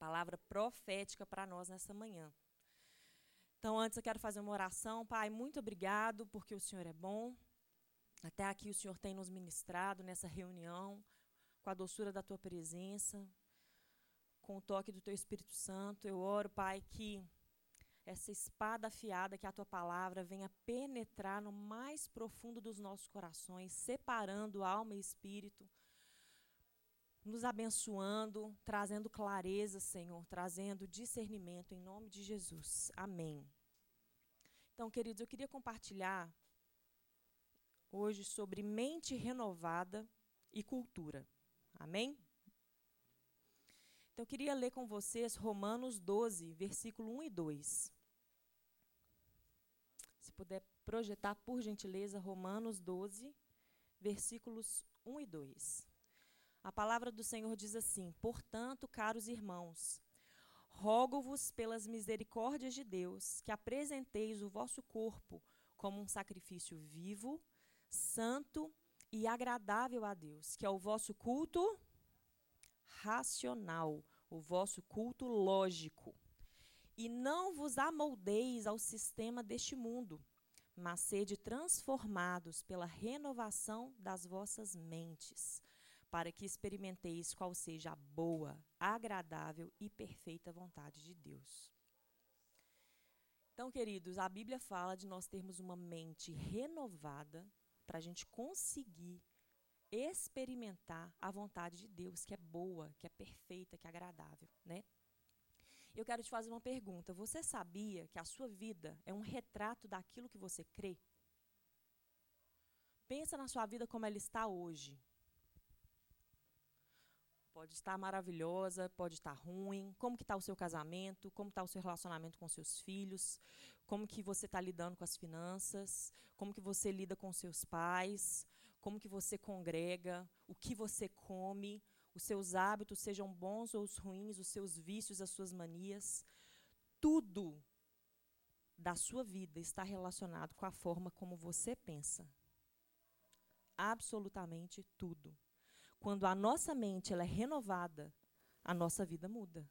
palavra profética para nós nessa manhã. Então, antes eu quero fazer uma oração. Pai, muito obrigado porque o Senhor é bom. Até aqui o Senhor tem nos ministrado nessa reunião, com a doçura da tua presença, com o toque do teu Espírito Santo. Eu oro, Pai, que essa espada afiada, que a tua palavra venha penetrar no mais profundo dos nossos corações, separando alma e espírito, nos abençoando, trazendo clareza, Senhor, trazendo discernimento em nome de Jesus. Amém. Então, queridos, eu queria compartilhar hoje sobre mente renovada e cultura. Amém? Então, eu queria ler com vocês Romanos 12, versículo 1 e 2. Se puder projetar, por gentileza, Romanos 12, versículos 1 e 2. A palavra do Senhor diz assim: Portanto, caros irmãos, rogo-vos pelas misericórdias de Deus que apresenteis o vosso corpo como um sacrifício vivo, santo e agradável a Deus, que é o vosso culto racional, o vosso culto lógico. E não vos amoldeis ao sistema deste mundo, mas sede transformados pela renovação das vossas mentes, para que experimenteis qual seja a boa, agradável e perfeita vontade de Deus. Então, queridos, a Bíblia fala de nós termos uma mente renovada para a gente conseguir experimentar a vontade de Deus, que é boa, que é perfeita, que é agradável, né? Eu quero te fazer uma pergunta. Você sabia que a sua vida é um retrato daquilo que você crê? Pensa na sua vida como ela está hoje. Pode estar maravilhosa, pode estar ruim. Como que está o seu casamento? Como está o seu relacionamento com seus filhos? Como que você está lidando com as finanças? Como que você lida com seus pais? como que você congrega, o que você come, os seus hábitos, sejam bons ou ruins, os seus vícios, as suas manias, tudo da sua vida está relacionado com a forma como você pensa. Absolutamente tudo. Quando a nossa mente ela é renovada, a nossa vida muda.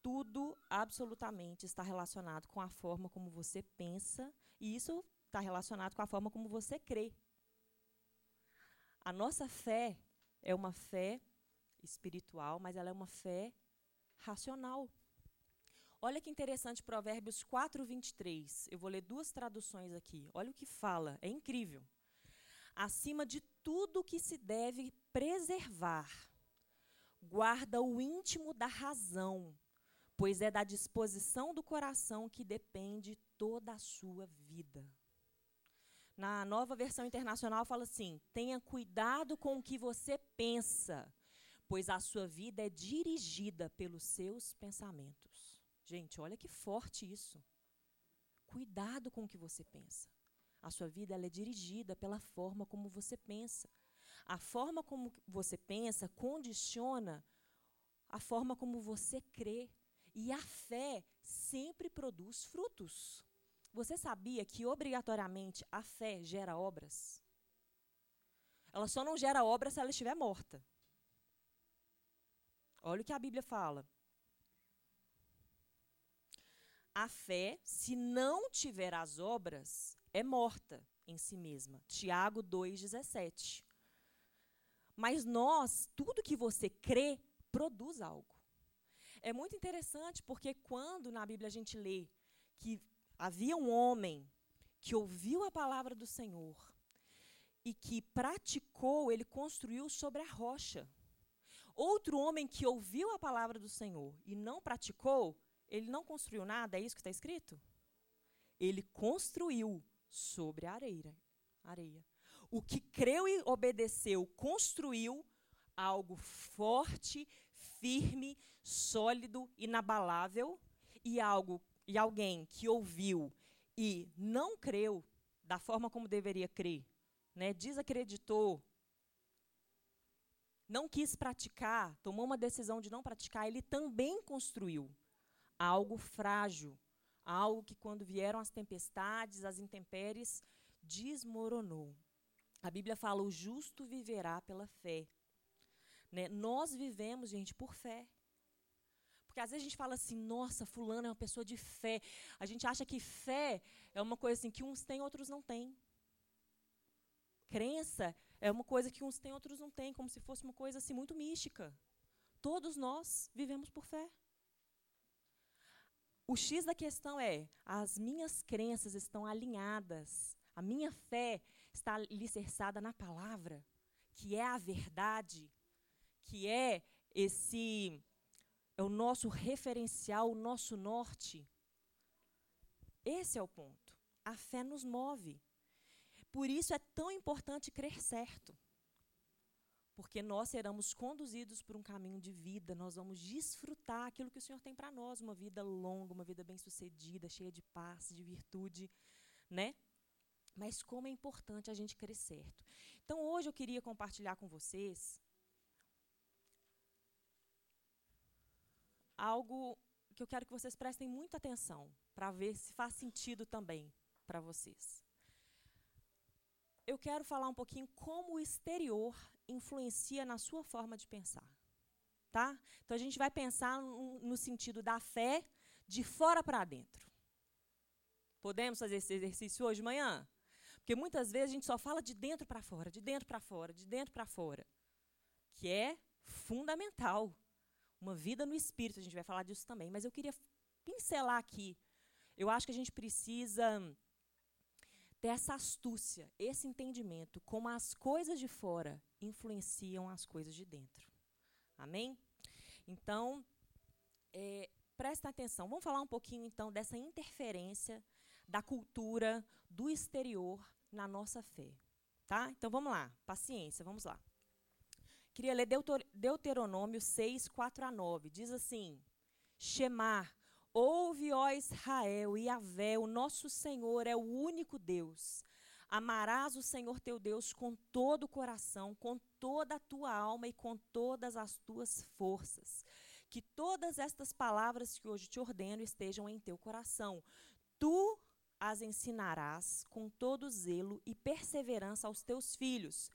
Tudo absolutamente está relacionado com a forma como você pensa, e isso está relacionado com a forma como você crê. A nossa fé é uma fé espiritual, mas ela é uma fé racional. Olha que interessante Provérbios 4, 23. Eu vou ler duas traduções aqui. Olha o que fala, é incrível. Acima de tudo que se deve preservar, guarda o íntimo da razão, pois é da disposição do coração que depende toda a sua vida. Na nova versão internacional fala assim: tenha cuidado com o que você pensa, pois a sua vida é dirigida pelos seus pensamentos. Gente, olha que forte isso. Cuidado com o que você pensa. A sua vida ela é dirigida pela forma como você pensa. A forma como você pensa condiciona a forma como você crê. E a fé sempre produz frutos. Você sabia que obrigatoriamente a fé gera obras? Ela só não gera obras se ela estiver morta. Olha o que a Bíblia fala. A fé, se não tiver as obras, é morta em si mesma. Tiago 2,17. Mas nós, tudo que você crê, produz algo. É muito interessante porque quando na Bíblia a gente lê que Havia um homem que ouviu a palavra do Senhor e que praticou, ele construiu sobre a rocha. Outro homem que ouviu a palavra do Senhor e não praticou, ele não construiu nada, é isso que está escrito? Ele construiu sobre a areia. areia. O que creu e obedeceu, construiu algo forte, firme, sólido, inabalável e algo e alguém que ouviu e não creu da forma como deveria crer, né, desacreditou, não quis praticar, tomou uma decisão de não praticar, ele também construiu algo frágil, algo que quando vieram as tempestades, as intempéries, desmoronou. A Bíblia fala: o justo viverá pela fé. Né? Nós vivemos, gente, por fé. Porque às vezes a gente fala assim, nossa, fulano é uma pessoa de fé. A gente acha que fé é uma coisa assim que uns têm, outros não têm. Crença é uma coisa que uns têm, outros não têm, como se fosse uma coisa assim muito mística. Todos nós vivemos por fé. O X da questão é: as minhas crenças estão alinhadas, a minha fé está alicerçada na palavra, que é a verdade, que é esse é o nosso referencial, o nosso norte. Esse é o ponto. A fé nos move. Por isso é tão importante crer certo. Porque nós seremos conduzidos por um caminho de vida, nós vamos desfrutar aquilo que o Senhor tem para nós, uma vida longa, uma vida bem-sucedida, cheia de paz, de virtude, né? Mas como é importante a gente crer certo. Então hoje eu queria compartilhar com vocês algo que eu quero que vocês prestem muita atenção, para ver se faz sentido também para vocês eu quero falar um pouquinho como o exterior influencia na sua forma de pensar. Tá? Então a gente vai pensar no, sentido da fé de fora para dentro. Podemos fazer esse exercício hoje de manhã? Porque muitas vezes a gente só fala de dentro para fora, de dentro para fora, de dentro para fora, que é fundamental. Uma vida no espírito, a gente vai falar disso também, mas eu queria pincelar aqui. Eu acho que a gente precisa ter essa astúcia, esse entendimento, como as coisas de fora influenciam as coisas de dentro. Amém? Então, é, presta atenção. Vamos falar um pouquinho, então, dessa interferência da cultura, do exterior na nossa fé. Tá? Então, vamos lá. Paciência, vamos lá. Queria ler Deuteronômio 6, 4 a 9. Diz assim: Shemar, Ouve, ó Israel, e Avé, o nosso Senhor é o único Deus. Amarás o Senhor teu Deus com todo o coração, com toda a tua alma e com todas as tuas forças. Que todas estas palavras que hoje te ordeno estejam em teu coração. Tu as ensinarás com todo zelo e perseverança aos teus filhos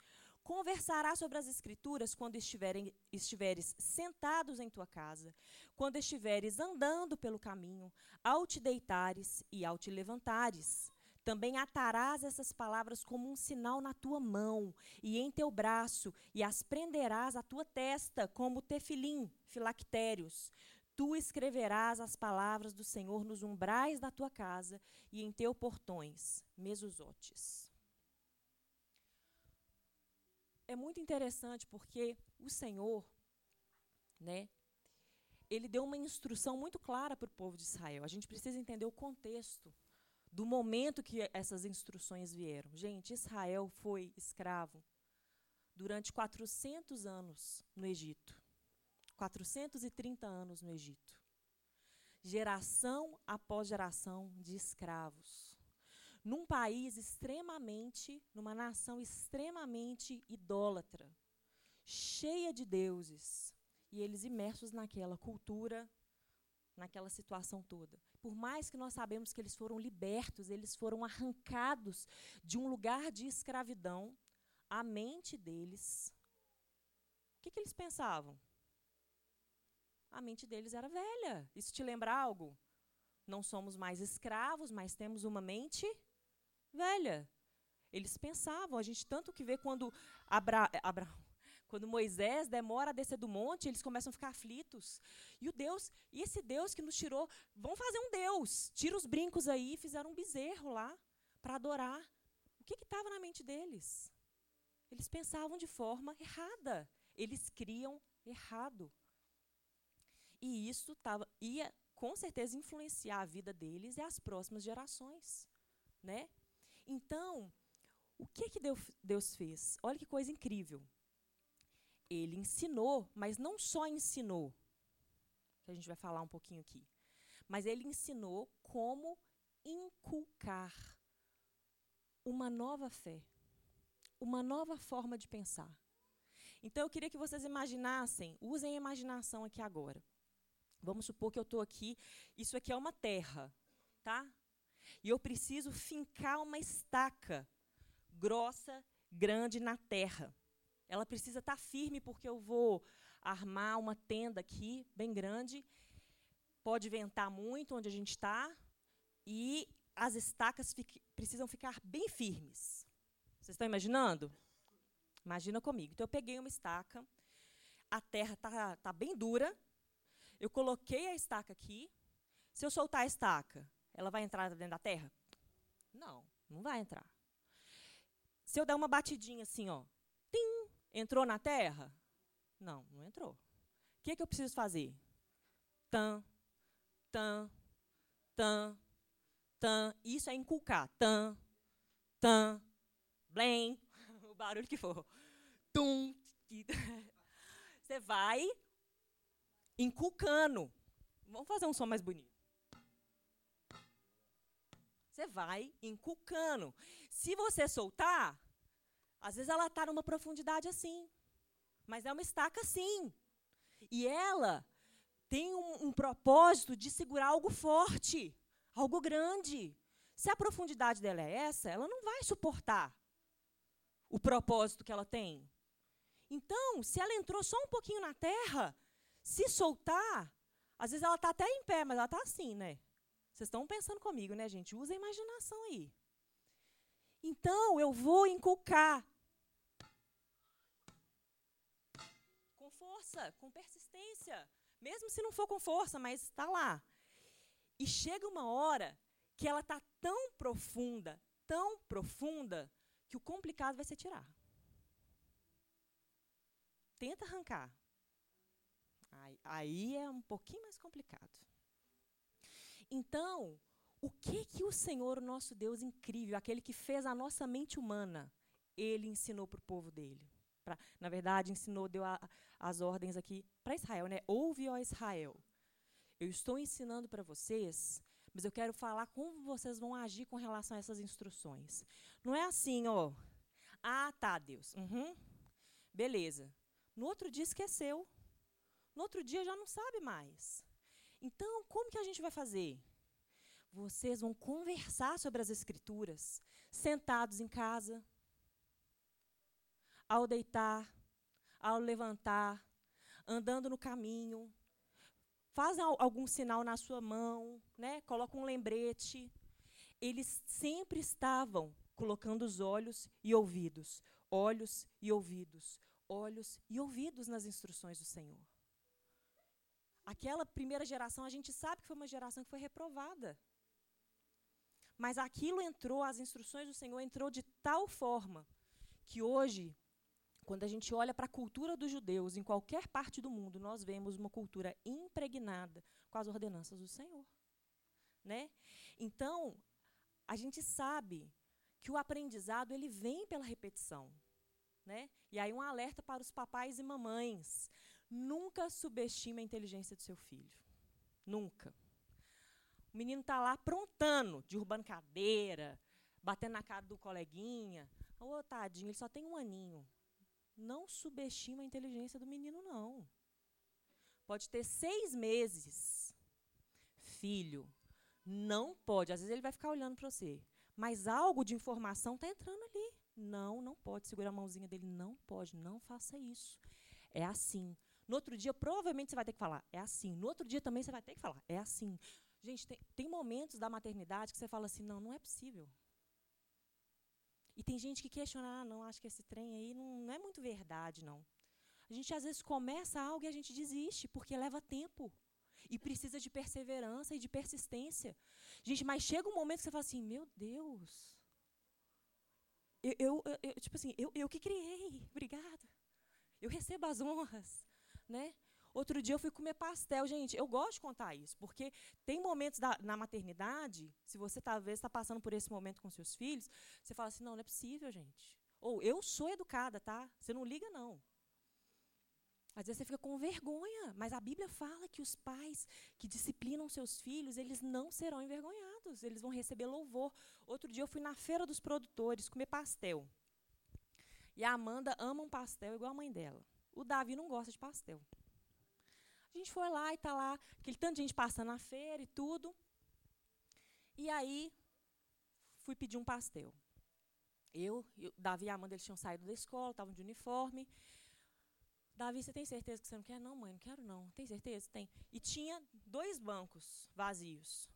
Conversará sobre as Escrituras quando estiverem, estiveres sentados em tua casa, quando estiveres andando pelo caminho, ao te deitares e ao te levantares. Também atarás essas palavras como um sinal na tua mão e em teu braço, e as prenderás à tua testa, como tefilim, filactérios. Tu escreverás as palavras do Senhor nos umbrais da tua casa e em teus portões, mesusotes é muito interessante porque o Senhor, né, ele deu uma instrução muito clara para o povo de Israel. A gente precisa entender o contexto do momento que essas instruções vieram. Gente, Israel foi escravo durante 400 anos no Egito. 430 anos no Egito. Geração após geração de escravos num país extremamente, numa nação extremamente idólatra, cheia de deuses, e eles imersos naquela cultura, naquela situação toda. Por mais que nós sabemos que eles foram libertos, eles foram arrancados de um lugar de escravidão, a mente deles, o que, que eles pensavam? A mente deles era velha. Isso te lembra algo? Não somos mais escravos, mas temos uma mente velha. Eles pensavam, a gente tanto que vê quando Abra, Abra, quando Moisés demora a descer do monte, eles começam a ficar aflitos. E o Deus, e esse Deus que nos tirou, vão fazer um Deus. Tira os brincos aí, fizeram um bezerro lá para adorar. O que estava na mente deles? Eles pensavam de forma errada. Eles criam errado. E isso tava, ia com certeza influenciar a vida deles e as próximas gerações, né? Então, o que, que Deus fez? Olha que coisa incrível. Ele ensinou, mas não só ensinou, que a gente vai falar um pouquinho aqui, mas ele ensinou como inculcar uma nova fé, uma nova forma de pensar. Então eu queria que vocês imaginassem, usem a imaginação aqui agora. Vamos supor que eu estou aqui, isso aqui é uma terra, tá? E eu preciso fincar uma estaca grossa, grande na terra. ela precisa estar tá firme porque eu vou armar uma tenda aqui, bem grande. Pode ventar muito onde a gente está. E as estacas precisam ficar bem firmes. Vocês estão imaginando? Imagina comigo. Então, eu peguei uma estaca, a terra está tá bem dura, eu coloquei a estaca aqui. Se eu soltar a estaca, ela vai entrar dentro da terra? Não, não vai entrar. Se eu der uma batidinha assim, ó, tim, entrou na terra? Não, não entrou. O que, que eu preciso fazer? Tan, tan, tan, tan. Isso é inculcar. Tan, tan, blém, o barulho que for. Tum. Você vai inculcando. Vamos fazer um som mais bonito. Você vai inculcando. Se você soltar, às vezes ela está numa profundidade assim. Mas é uma estaca assim. E ela tem um, um propósito de segurar algo forte, algo grande. Se a profundidade dela é essa, ela não vai suportar o propósito que ela tem. Então, se ela entrou só um pouquinho na terra, se soltar, às vezes ela está até em pé, mas ela está assim, né? Vocês estão pensando comigo, né, gente? Usa a imaginação aí. Então, eu vou inculcar. Com força, com persistência. Mesmo se não for com força, mas está lá. E chega uma hora que ela está tão profunda, tão profunda, que o complicado vai ser tirar. Tenta arrancar. Aí, aí é um pouquinho mais complicado. Então, o que que o Senhor, o nosso Deus incrível, aquele que fez a nossa mente humana, ele ensinou para o povo dele? Pra, na verdade, ensinou, deu a, as ordens aqui para Israel, né? Ouve, ó Israel. Eu estou ensinando para vocês mas eu quero falar como vocês vão agir com relação a essas instruções. Não é assim, ó. Ah, tá, Deus. Uhum. Beleza. No outro dia esqueceu. No outro dia já não sabe mais. Então, como que a gente vai fazer? Vocês vão conversar sobre as Escrituras, sentados em casa, ao deitar, ao levantar, andando no caminho, faz algum sinal na sua mão, né? coloca um lembrete. Eles sempre estavam colocando os olhos e ouvidos, olhos e ouvidos, olhos e ouvidos nas instruções do Senhor. Aquela primeira geração, a gente sabe que foi uma geração que foi reprovada. Mas aquilo entrou, as instruções do Senhor entrou de tal forma que hoje quando a gente olha para a cultura dos judeus em qualquer parte do mundo, nós vemos uma cultura impregnada com as ordenanças do Senhor. Né? Então, a gente sabe que o aprendizado ele vem pela repetição. Né? E aí um alerta para os papais e mamães. Nunca subestime a inteligência do seu filho. Nunca. O menino está lá aprontando, derrubando cadeira, batendo na cara do coleguinha. Ô, oh, tadinho, ele só tem um aninho não subestima a inteligência do menino, não. Pode ter seis meses. Filho, não pode. Às vezes ele vai ficar olhando para você. Mas algo de informação está entrando ali. Não, não pode. Segura a mãozinha dele. Não pode. Não faça isso. É assim. No outro dia, provavelmente você vai ter que falar. É assim. No outro dia também você vai ter que falar. É assim. Gente, tem, tem momentos da maternidade que você fala assim: não, não é possível. E tem gente que questiona, ah, não, acho que esse trem aí não, não é muito verdade, não. A gente às vezes começa algo e a gente desiste, porque leva tempo. E precisa de perseverança e de persistência. Gente, mas chega um momento que você fala assim, meu Deus. Eu, eu, eu tipo assim, eu, eu que criei, obrigada. Eu recebo as honras, né? Outro dia eu fui comer pastel. Gente, eu gosto de contar isso, porque tem momentos da, na maternidade, se você talvez está passando por esse momento com seus filhos, você fala assim, não, não é possível, gente. Ou eu sou educada, tá? Você não liga, não. Às vezes você fica com vergonha, mas a Bíblia fala que os pais que disciplinam seus filhos, eles não serão envergonhados, eles vão receber louvor. Outro dia eu fui na feira dos produtores comer pastel. E a Amanda ama um pastel igual a mãe dela. O Davi não gosta de pastel. A gente foi lá e tá lá, aquele tanto de gente passando na feira e tudo. E aí, fui pedir um pastel. Eu, eu Davi e a Amanda eles tinham saído da escola, estavam de uniforme. Davi, você tem certeza que você não quer? Não, mãe, não quero não. Tem certeza? Tem. E tinha dois bancos vazios.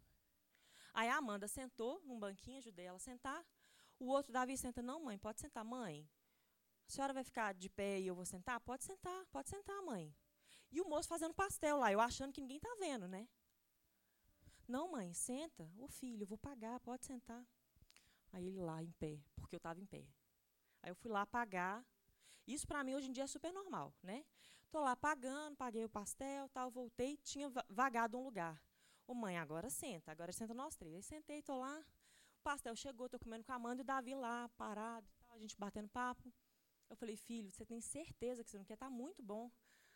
Aí a Amanda sentou num banquinho, ajudei ela a sentar. O outro, Davi, senta. Não, mãe, pode sentar. Mãe, a senhora vai ficar de pé e eu vou sentar? Pode sentar, pode sentar, mãe. E o moço fazendo pastel lá, eu achando que ninguém está vendo, né? Não, mãe, senta. Ô filho, eu vou pagar, pode sentar. Aí ele lá em pé, porque eu estava em pé. Aí eu fui lá pagar. Isso para mim hoje em dia é super normal, né? Tô lá pagando, paguei o pastel, tal, voltei, tinha vagado um lugar. Ô mãe, agora senta, agora senta nós três. Aí sentei, tô lá. O pastel chegou, tô comendo com a Amanda e o Davi lá, parado, tal, a gente batendo papo. Eu falei, filho, você tem certeza que você não quer? Tá muito bom.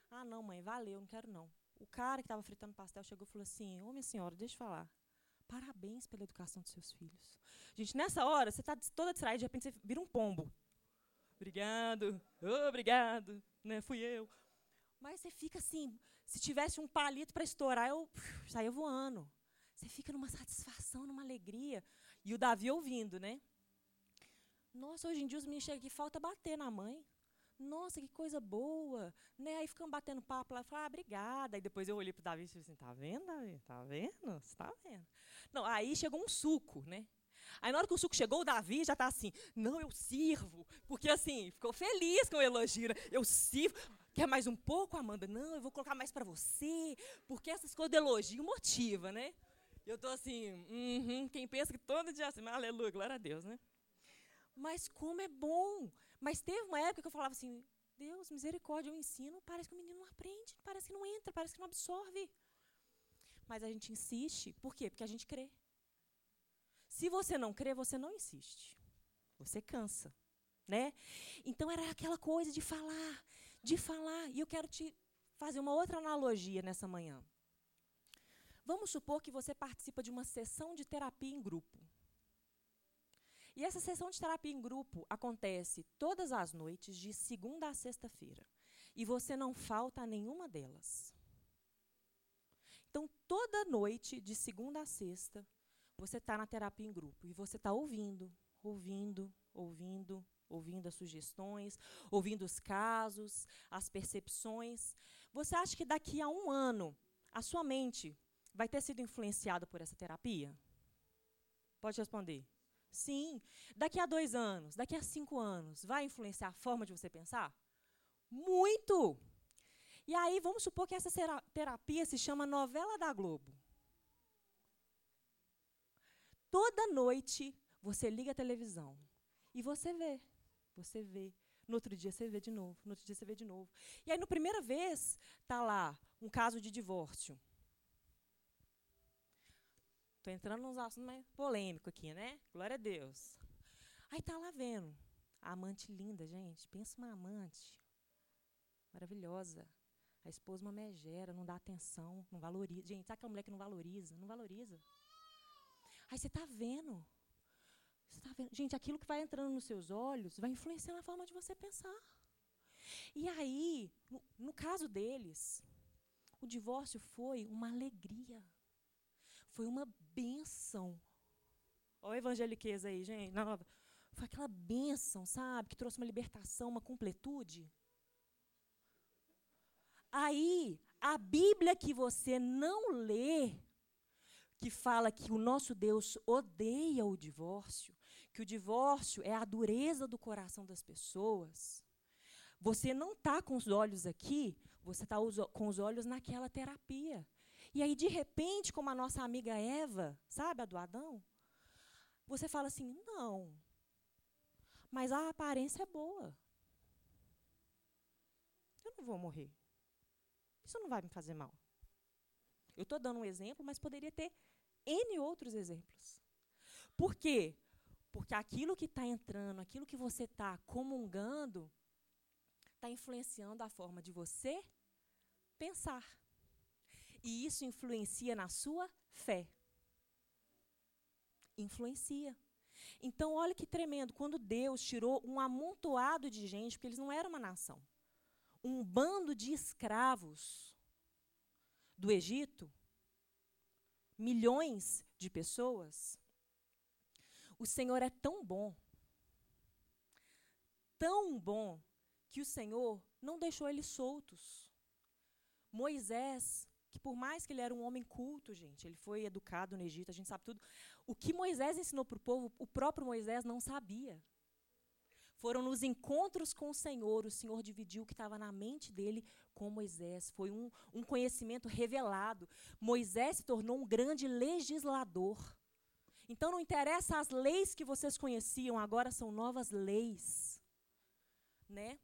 Ah, não, mãe, valeu, não quero não. O cara que estava fritando pastel chegou e falou assim: Ô, minha senhora, deixa eu falar. Parabéns pela educação dos seus filhos. Gente, nessa hora, você está toda distraída, de repente você vira um pombo. Obrigado, obrigado, né? Fui eu. Mas você fica assim, se tivesse um palito para estourar, eu saía voando. Você fica numa satisfação, numa alegria. E o Davi ouvindo, né? Nossa, hoje em dia os meninos chegam aqui, falta bater na mãe. Nossa, que coisa boa. Né? Aí ficam batendo papo lá, falam, ah, obrigada. Aí depois eu olhei para o Davi e falei assim, tá vendo, Davi? Tá vendo? Você tá vendo? Não, aí chegou um suco, né? Aí na hora que o suco chegou, o Davi já está assim, não, eu sirvo. Porque assim, ficou feliz com o elogio. Né? Eu sirvo. Quer mais um pouco, Amanda? Não, eu vou colocar mais para você. Porque essas coisas de elogio motiva, né? Eu estou assim, uh -huh, quem pensa que todo dia assim, aleluia, glória a Deus, né? Mas como é bom. Mas teve uma época que eu falava assim, Deus, misericórdia, eu ensino, parece que o menino não aprende, parece que não entra, parece que não absorve. Mas a gente insiste, por quê? Porque a gente crê. Se você não crê, você não insiste. Você cansa, né? Então era aquela coisa de falar, de falar. E eu quero te fazer uma outra analogia nessa manhã. Vamos supor que você participa de uma sessão de terapia em grupo. E essa sessão de terapia em grupo acontece todas as noites, de segunda a sexta-feira. E você não falta a nenhuma delas. Então, toda noite, de segunda a sexta, você está na terapia em grupo e você está ouvindo, ouvindo, ouvindo, ouvindo as sugestões, ouvindo os casos, as percepções. Você acha que daqui a um ano a sua mente vai ter sido influenciada por essa terapia? Pode responder. Sim. Daqui a dois anos, daqui a cinco anos, vai influenciar a forma de você pensar? Muito! E aí, vamos supor que essa terapia se chama novela da Globo. Toda noite você liga a televisão e você vê, você vê. No outro dia você vê de novo, no outro dia você vê de novo. E aí, na primeira vez, está lá um caso de divórcio. Estou entrando nos assuntos mais polêmicos aqui, né? Glória a Deus. Aí tá lá vendo. A amante linda, gente. Pensa uma amante. Maravilhosa. A esposa uma megera, não dá atenção, não valoriza. Gente, sabe aquela mulher que não valoriza? Não valoriza. Aí você está vendo. Você tá vendo. Gente, aquilo que vai entrando nos seus olhos vai influenciar na forma de você pensar. E aí, no, no caso deles, o divórcio foi uma alegria. Foi uma bênção. Olha o evangeliquez aí, gente. Não, foi aquela bênção, sabe? Que trouxe uma libertação, uma completude. Aí, a Bíblia que você não lê, que fala que o nosso Deus odeia o divórcio, que o divórcio é a dureza do coração das pessoas. Você não está com os olhos aqui, você está com os olhos naquela terapia. E aí, de repente, como a nossa amiga Eva, sabe, a do Adão, você fala assim: não, mas a aparência é boa. Eu não vou morrer. Isso não vai me fazer mal. Eu estou dando um exemplo, mas poderia ter N outros exemplos. Por quê? Porque aquilo que está entrando, aquilo que você está comungando, está influenciando a forma de você pensar. E isso influencia na sua fé. Influencia. Então, olha que tremendo, quando Deus tirou um amontoado de gente, porque eles não eram uma nação, um bando de escravos do Egito, milhões de pessoas, o Senhor é tão bom, tão bom que o Senhor não deixou eles soltos. Moisés, que por mais que ele era um homem culto, gente, ele foi educado no Egito, a gente sabe tudo. O que Moisés ensinou para o povo, o próprio Moisés não sabia. Foram nos encontros com o Senhor, o Senhor dividiu o que estava na mente dele com Moisés. Foi um, um conhecimento revelado. Moisés se tornou um grande legislador. Então não interessa as leis que vocês conheciam, agora são novas leis. Né?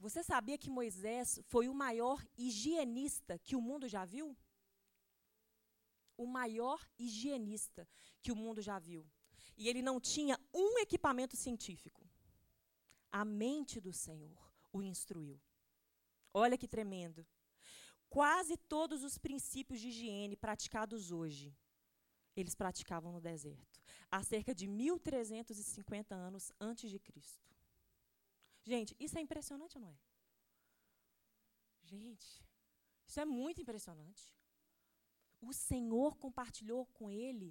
Você sabia que Moisés foi o maior higienista que o mundo já viu? O maior higienista que o mundo já viu. E ele não tinha um equipamento científico. A mente do Senhor o instruiu. Olha que tremendo. Quase todos os princípios de higiene praticados hoje, eles praticavam no deserto, há cerca de 1350 anos antes de Cristo. Gente, isso é impressionante ou não é? Gente, isso é muito impressionante. O Senhor compartilhou com ele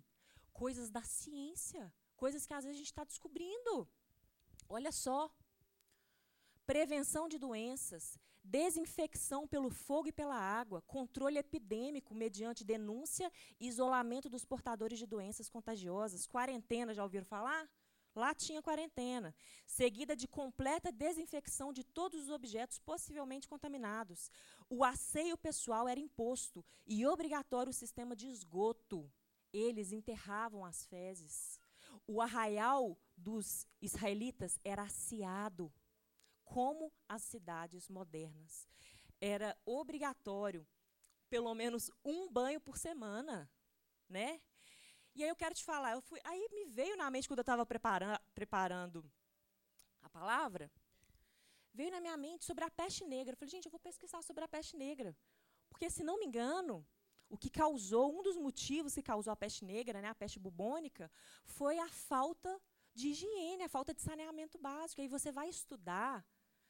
coisas da ciência, coisas que às vezes a gente está descobrindo. Olha só, prevenção de doenças, desinfecção pelo fogo e pela água, controle epidêmico mediante denúncia e isolamento dos portadores de doenças contagiosas, quarentena, já ouviram falar? Lá tinha quarentena, seguida de completa desinfecção de todos os objetos possivelmente contaminados. O asseio pessoal era imposto e obrigatório o sistema de esgoto. Eles enterravam as fezes. O arraial dos israelitas era asseado como as cidades modernas. Era obrigatório pelo menos um banho por semana, né? E aí eu quero te falar, eu fui, aí me veio na mente quando eu estava preparando, preparando a palavra, veio na minha mente sobre a peste negra. Eu falei, gente, eu vou pesquisar sobre a peste negra. Porque, se não me engano, o que causou, um dos motivos que causou a peste negra, né, a peste bubônica, foi a falta de higiene, a falta de saneamento básico. Aí você vai estudar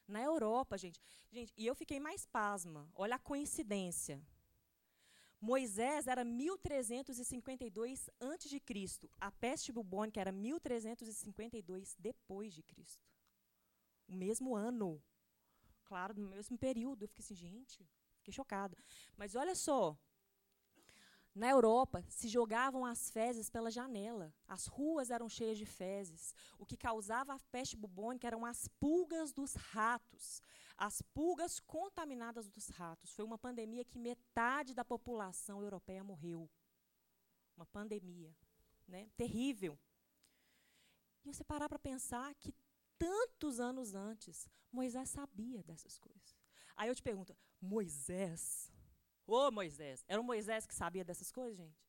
na Europa, gente. Gente, e eu fiquei mais pasma. Olha a coincidência. Moisés era 1352 antes de Cristo. A peste bubônica era 1352 depois de Cristo. O mesmo ano. Claro, no mesmo período. Eu fiquei assim, gente, fiquei chocada. Mas olha só, na Europa, se jogavam as fezes pela janela. As ruas eram cheias de fezes. O que causava a peste bubônica eram as pulgas dos ratos. As pulgas contaminadas dos ratos. Foi uma pandemia que metade da população europeia morreu. Uma pandemia. Né? Terrível. E você parar para pensar que tantos anos antes, Moisés sabia dessas coisas. Aí eu te pergunto, Moisés Ô Moisés. Era o Moisés que sabia dessas coisas, gente?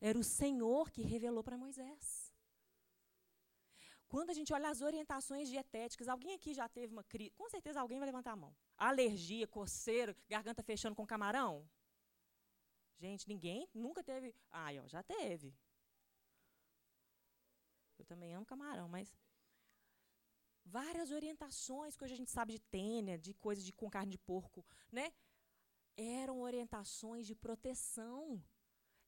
Era o Senhor que revelou para Moisés. Quando a gente olha as orientações dietéticas, alguém aqui já teve uma crise? Com certeza alguém vai levantar a mão. Alergia, coceiro, garganta fechando com camarão? Gente, ninguém nunca teve. Ai, ó, já teve. Eu também amo camarão, mas várias orientações que hoje a gente sabe de tênia, de coisas de com carne de porco, né? Eram orientações de proteção,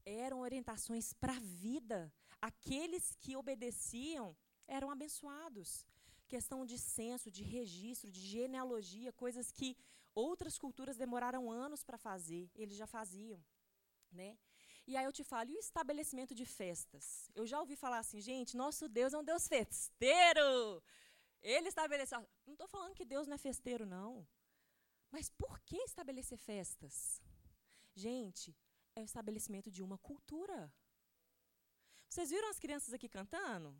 eram orientações para a vida. Aqueles que obedeciam eram abençoados. Questão de censo, de registro, de genealogia, coisas que outras culturas demoraram anos para fazer, eles já faziam, né? E aí eu te falo, e o estabelecimento de festas? Eu já ouvi falar assim, gente, nosso Deus é um Deus festeiro. Ele estabeleceu. Não estou falando que Deus não é festeiro, não. Mas por que estabelecer festas? Gente, é o estabelecimento de uma cultura. Vocês viram as crianças aqui cantando?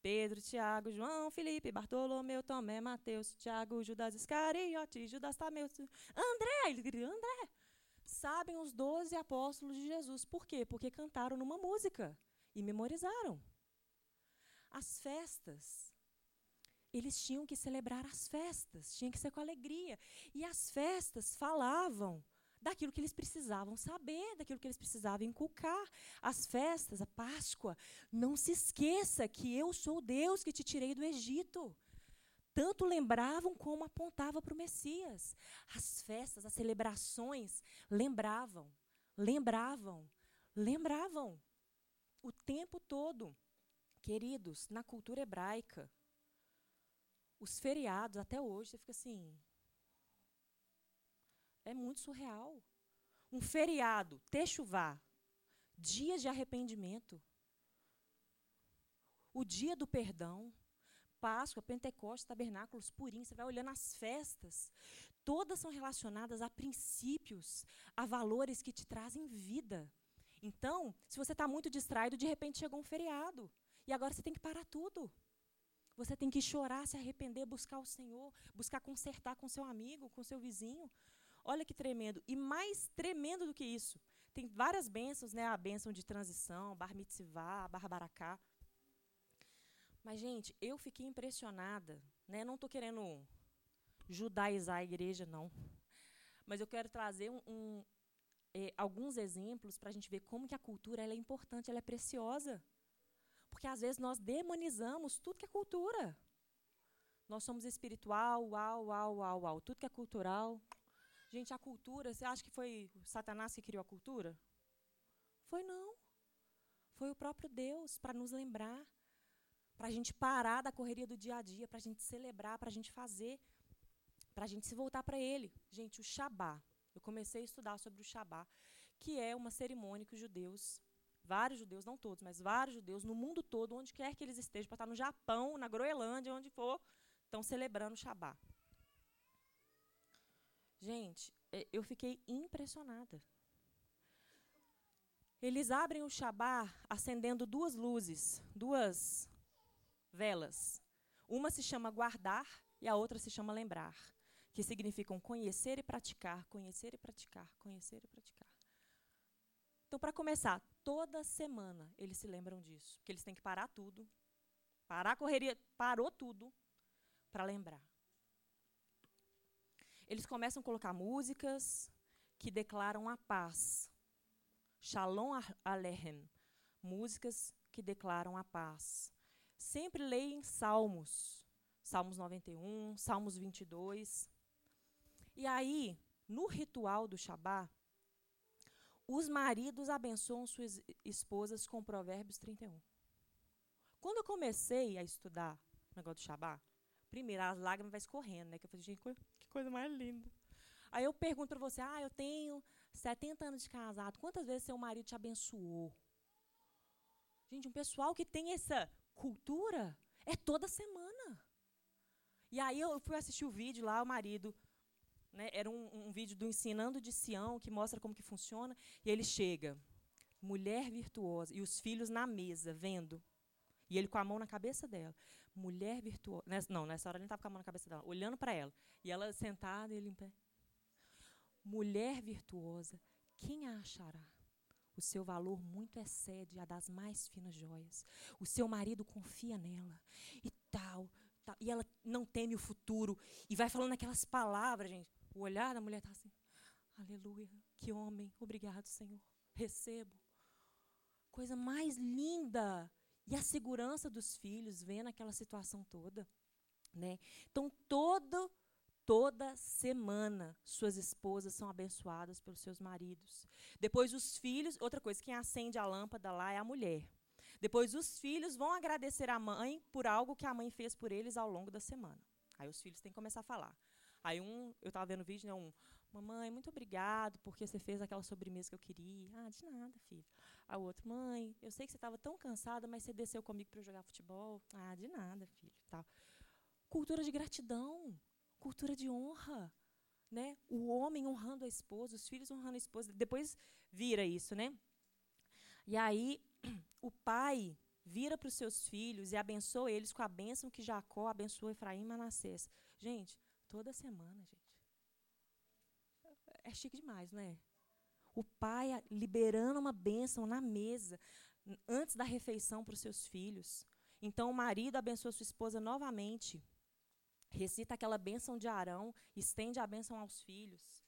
Pedro, Tiago, João, Felipe, Bartolomeu, Tomé, Mateus, Tiago, Judas Iscariote, Judas Tameu, André, ele André. Sabem os doze apóstolos de Jesus. Por quê? Porque cantaram numa música e memorizaram. As festas eles tinham que celebrar as festas, tinha que ser com alegria. E as festas falavam daquilo que eles precisavam saber, daquilo que eles precisavam inculcar. As festas, a Páscoa, não se esqueça que eu sou Deus que te tirei do Egito. Tanto lembravam como apontava para o Messias. As festas, as celebrações lembravam, lembravam, lembravam o tempo todo. Queridos, na cultura hebraica, Os feriados, até hoje, você fica assim. É muito surreal. Um feriado, Techuvá, dias de arrependimento, o dia do perdão, Páscoa, Pentecostes, Tabernáculos, Purim, você vai olhando as festas, todas são relacionadas a princípios, a valores que te trazem vida. Então, se você está muito distraído, de repente chegou um feriado, e agora você tem que parar tudo. Você tem que chorar, se arrepender, buscar o Senhor, buscar consertar com seu amigo, com seu vizinho. Olha que tremendo. E mais tremendo do que isso, tem várias bênçãos, né? A bênção de transição, bar mitzvah, bar baracá. Mas, gente, eu fiquei impressionada. Né? Não estou querendo judaizar a igreja, não. Mas eu quero trazer um, um, é, alguns exemplos para a gente ver como que a cultura é importante, ela é preciosa. Porque, às vezes, nós demonizamos tudo que é cultura. Nós somos espiritual, uau, uau, uau, uau. Tudo que é cultural, Gente, a cultura, você acha que foi Satanás que criou a cultura? Foi não. Foi o próprio Deus para nos lembrar, para a gente parar da correria do dia a dia, para a gente celebrar, para a gente fazer, para a gente se voltar para Ele. Gente, o Shabá. Eu comecei a estudar sobre o Shabá, que é uma cerimônia que os judeus, vários judeus, não todos, mas vários judeus no mundo todo, onde quer que eles estejam, para estar no Japão, na Groenlândia, onde for, estão celebrando o Shabá. Gente, é, eu fiquei impressionada. Eles abrem o Shabá acendendo duas luzes, duas velas. Uma se chama guardar e a outra se chama lembrar, que significam conhecer e praticar, conhecer e praticar, conhecer e praticar. Então, para começar, toda semana eles se lembram disso, que eles têm que parar tudo, parar a correria, parou tudo para lembrar. Eles começam a colocar músicas que declaram a paz. Shalom Aleichem. Músicas que declaram a paz. Sempre leem salmos. Salmos 91, Salmos 22. E aí, no ritual do Shabá, os maridos abençoam suas esposas com Provérbios 31. Quando eu comecei a estudar o negócio do Shabá, primeiro, as lágrimas vão escorrendo, né? Que eu falei, gente, que coisa mais linda. Aí eu pergunto para você, ah, eu tenho 70 anos de casado, quantas vezes seu marido te abençoou? Gente, um pessoal que tem essa cultura é toda semana. E aí eu fui assistir o vídeo lá, o marido, né, era um, um vídeo do Ensinando de Sião, que mostra como que funciona, e ele chega, mulher virtuosa, e os filhos na mesa, vendo, e ele com a mão na cabeça dela mulher virtuosa. Nessa, não, nessa hora ele estava com a mão na cabeça dela, olhando para ela. E ela sentada ele em pé. Mulher virtuosa, quem a achará? O seu valor muito excede a das mais finas joias. O seu marido confia nela. E tal, tal. E ela não teme o futuro. E vai falando aquelas palavras, gente. O olhar da mulher está assim. Aleluia. Que homem. Obrigado, Senhor. Recebo. Coisa mais linda e a segurança dos filhos vendo aquela situação toda, né? Então todo toda semana suas esposas são abençoadas pelos seus maridos. Depois os filhos, outra coisa, quem acende a lâmpada lá é a mulher. Depois os filhos vão agradecer a mãe por algo que a mãe fez por eles ao longo da semana. Aí os filhos têm que começar a falar. Aí um, eu estava vendo o vídeo, né, um, mamãe, muito obrigado porque você fez aquela sobremesa que eu queria. Ah, de nada, filho. A outro, mãe, eu sei que você estava tão cansada, mas você desceu comigo para jogar futebol. Ah, de nada, filho. Tal. Cultura de gratidão, cultura de honra. Né? O homem honrando a esposa, os filhos honrando a esposa. Depois vira isso, né? E aí, o pai vira para os seus filhos e abençoa eles com a bênção que Jacó abençoou Efraim e Manassés. Gente, toda semana, gente. É chique demais, não é? o pai liberando uma bênção na mesa, antes da refeição para os seus filhos. Então o marido abençoa sua esposa novamente, recita aquela bênção de Arão, estende a bênção aos filhos.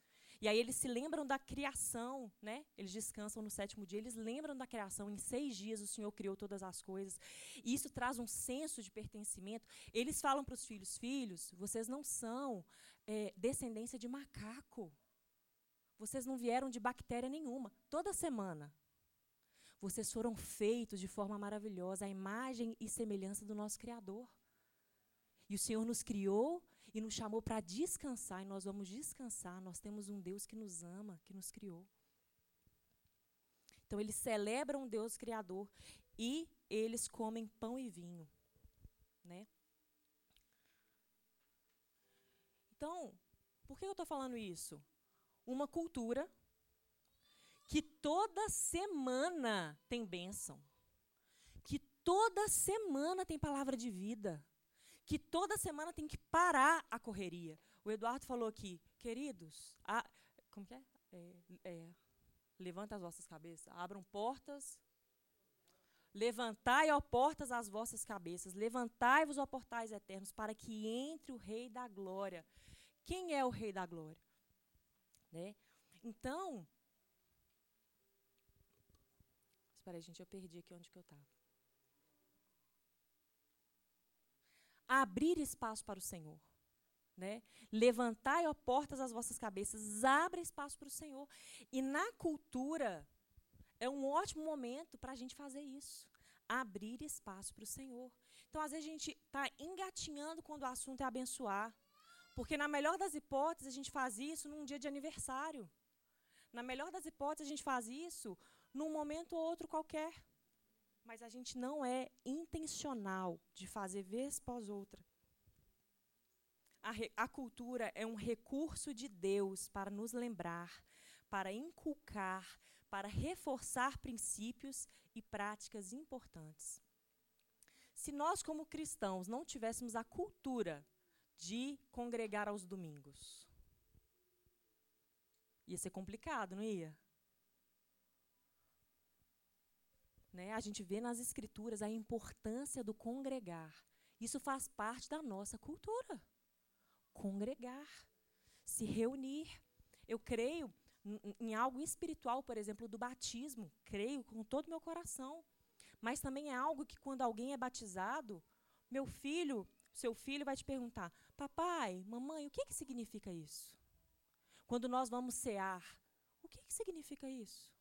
E aí eles se lembram da criação, né? Eles descansam no sétimo dia, eles lembram da criação. Em seis dias o Senhor criou todas as coisas. E isso traz um senso de pertencimento. Eles falam para os filhos: Filhos, vocês não são é, descendência de macaco. Vocês não vieram de bactéria nenhuma. Toda semana. Vocês foram feitos de forma maravilhosa, a imagem e semelhança do nosso Criador. E o Senhor nos criou e nos chamou para descansar, e nós vamos descansar. Nós temos um Deus que nos ama, que nos criou. Então eles celebram um Deus criador e eles comem pão e vinho, né? Então, por que eu estou falando isso? Uma cultura que toda semana tem bênção, que toda semana tem palavra de vida, que toda semana tem que parar a correria. O Eduardo falou aqui, queridos, a, como que é? é, é levanta as vossas cabeças, abram portas. Levantai, ó portas, as vossas cabeças, levantai-vos, ó portais eternos, para que entre o Rei da Glória. Quem é o Rei da Glória? Né? Então, espera aí, gente, eu perdi aqui onde que eu estava. Abrir espaço para o Senhor. Né? Levantai, ó portas, as vossas cabeças, abra espaço para o Senhor. E na cultura, é um ótimo momento para a gente fazer isso. Abrir espaço para o Senhor. Então, às vezes, a gente está engatinhando quando o assunto é abençoar. Porque, na melhor das hipóteses, a gente faz isso num dia de aniversário. Na melhor das hipóteses, a gente faz isso num momento ou outro qualquer. Mas a gente não é intencional de fazer vez após outra. A, a cultura é um recurso de Deus para nos lembrar, para inculcar, para reforçar princípios e práticas importantes. Se nós, como cristãos, não tivéssemos a cultura de congregar aos domingos. Ia ser complicado, não ia? Né? A gente vê nas escrituras a importância do congregar. Isso faz parte da nossa cultura. Congregar, se reunir. Eu creio em algo espiritual, por exemplo, do batismo. Creio com todo o meu coração. Mas também é algo que, quando alguém é batizado, meu filho, seu filho vai te perguntar: Papai, mamãe, o que, que significa isso? Quando nós vamos cear, o que, que significa isso?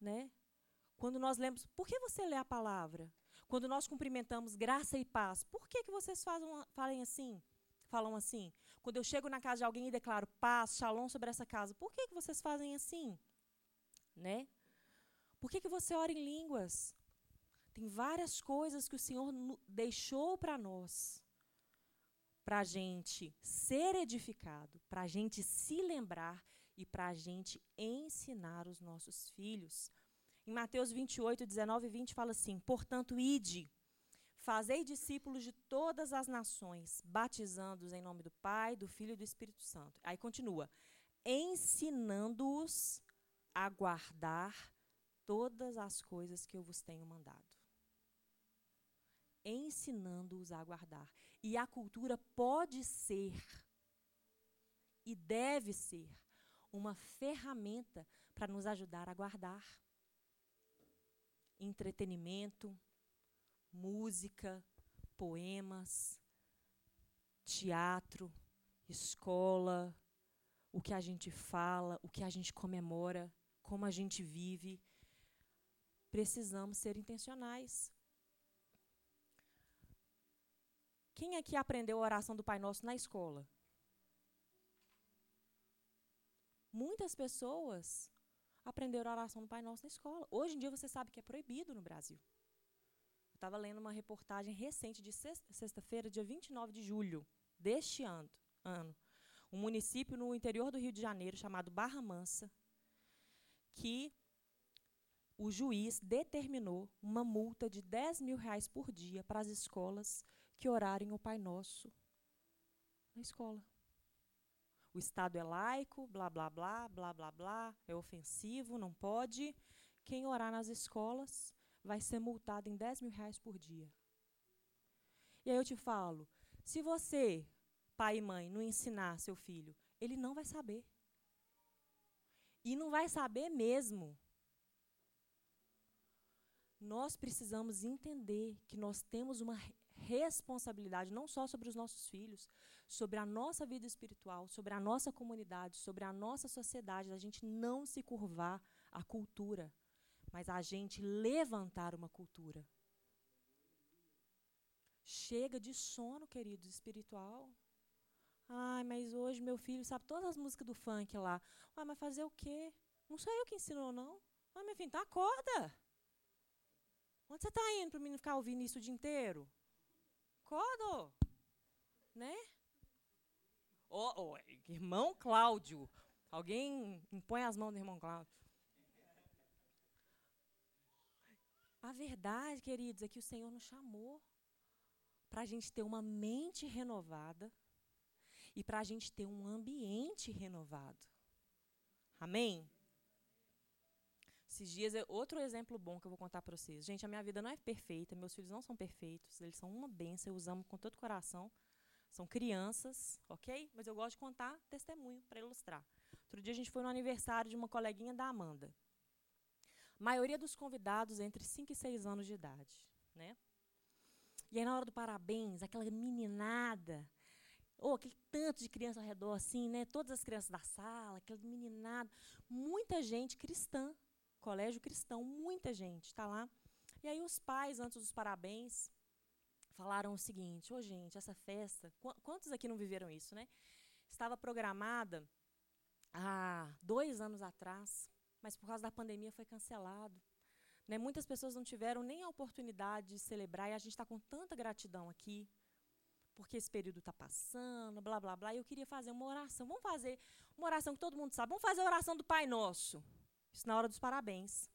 Né? Quando nós lemos, por que você lê a palavra? Quando nós cumprimentamos graça e paz, por que, que vocês falam, falem assim? Falam assim? Quando eu chego na casa de alguém e declaro paz, shalom sobre essa casa, por que, que vocês fazem assim? Né? Por que, que você ora em línguas? Tem várias coisas que o Senhor deixou para nós, para a gente ser edificado, para a gente se lembrar e para a gente ensinar os nossos filhos. Em Mateus 28, 19 e 20 fala assim: Portanto, ide, fazei discípulos de todas as nações, batizando-os em nome do Pai, do Filho e do Espírito Santo. Aí continua: ensinando-os a guardar todas as coisas que eu vos tenho mandado ensinando-os a guardar. E a cultura pode ser e deve ser uma ferramenta para nos ajudar a guardar. Entretenimento, música, poemas, teatro, escola, o que a gente fala, o que a gente comemora, como a gente vive. Precisamos ser intencionais. Quem aqui aprendeu a oração do Pai Nosso na escola? Muitas pessoas aprenderam a oração do Pai Nosso na escola. Hoje em dia você sabe que é proibido no Brasil. Eu estava lendo uma reportagem recente de sexta-feira, dia 29 de julho deste ano, ano. Um município no interior do Rio de Janeiro chamado Barra Mansa, que o juiz determinou uma multa de 10 mil reais por dia para as escolas que orarem o Pai Nosso na escola. O Estado é laico, blá, blá, blá, blá, blá, blá, é ofensivo, não pode. Quem orar nas escolas vai ser multado em 10 mil reais por dia. E aí eu te falo, se você, pai e mãe, não ensinar seu filho, ele não vai saber. E não vai saber mesmo. Nós precisamos entender que nós temos uma responsabilidade não só sobre os nossos filhos, sobre a nossa vida espiritual, sobre a nossa comunidade, sobre a nossa sociedade, a gente não se curvar à cultura, mas a gente levantar uma cultura. Chega de sono, queridos, espiritual. Ai, mas hoje meu filho sabe todas as músicas do funk lá. Ah, mas fazer o quê? Não sou eu que ensinou, não. Ah, meu filho, então acorda. Onde você está indo para o menino ficar ouvindo isso o dia inteiro? Acorda, né? Oh, oh, irmão Cláudio. Alguém impõe as mãos do irmão Cláudio. A verdade, queridos, é que o Senhor nos chamou para a gente ter uma mente renovada e para a gente ter um ambiente renovado. Amém? Esses dias, é outro exemplo bom que eu vou contar para vocês. Gente, a minha vida não é perfeita, meus filhos não são perfeitos, eles são uma benção, eu os amo com todo o coração. São crianças, ok? Mas eu gosto de contar testemunho para ilustrar. Outro dia a gente foi no aniversário de uma coleguinha da Amanda. A maioria dos convidados entre 5 e 6 anos de idade, né? E aí na hora do parabéns, aquela meninada, ou oh, aquele tanto de criança ao redor assim, né? Todas as crianças da sala, aquela meninada, muita gente cristã, colégio cristão, muita gente está lá. E aí os pais, antes dos parabéns, falaram o seguinte: "Ô, oh, gente, essa festa, qu quantos aqui não viveram isso, né? Estava programada há dois anos atrás, mas por causa da pandemia foi cancelado. Né? Muitas pessoas não tiveram nem a oportunidade de celebrar, e a gente está com tanta gratidão aqui, porque esse período está passando, blá, blá, blá. E eu queria fazer uma oração. Vamos fazer uma oração que todo mundo sabe. Vamos fazer a oração do Pai Nosso. Isso na hora dos parabéns.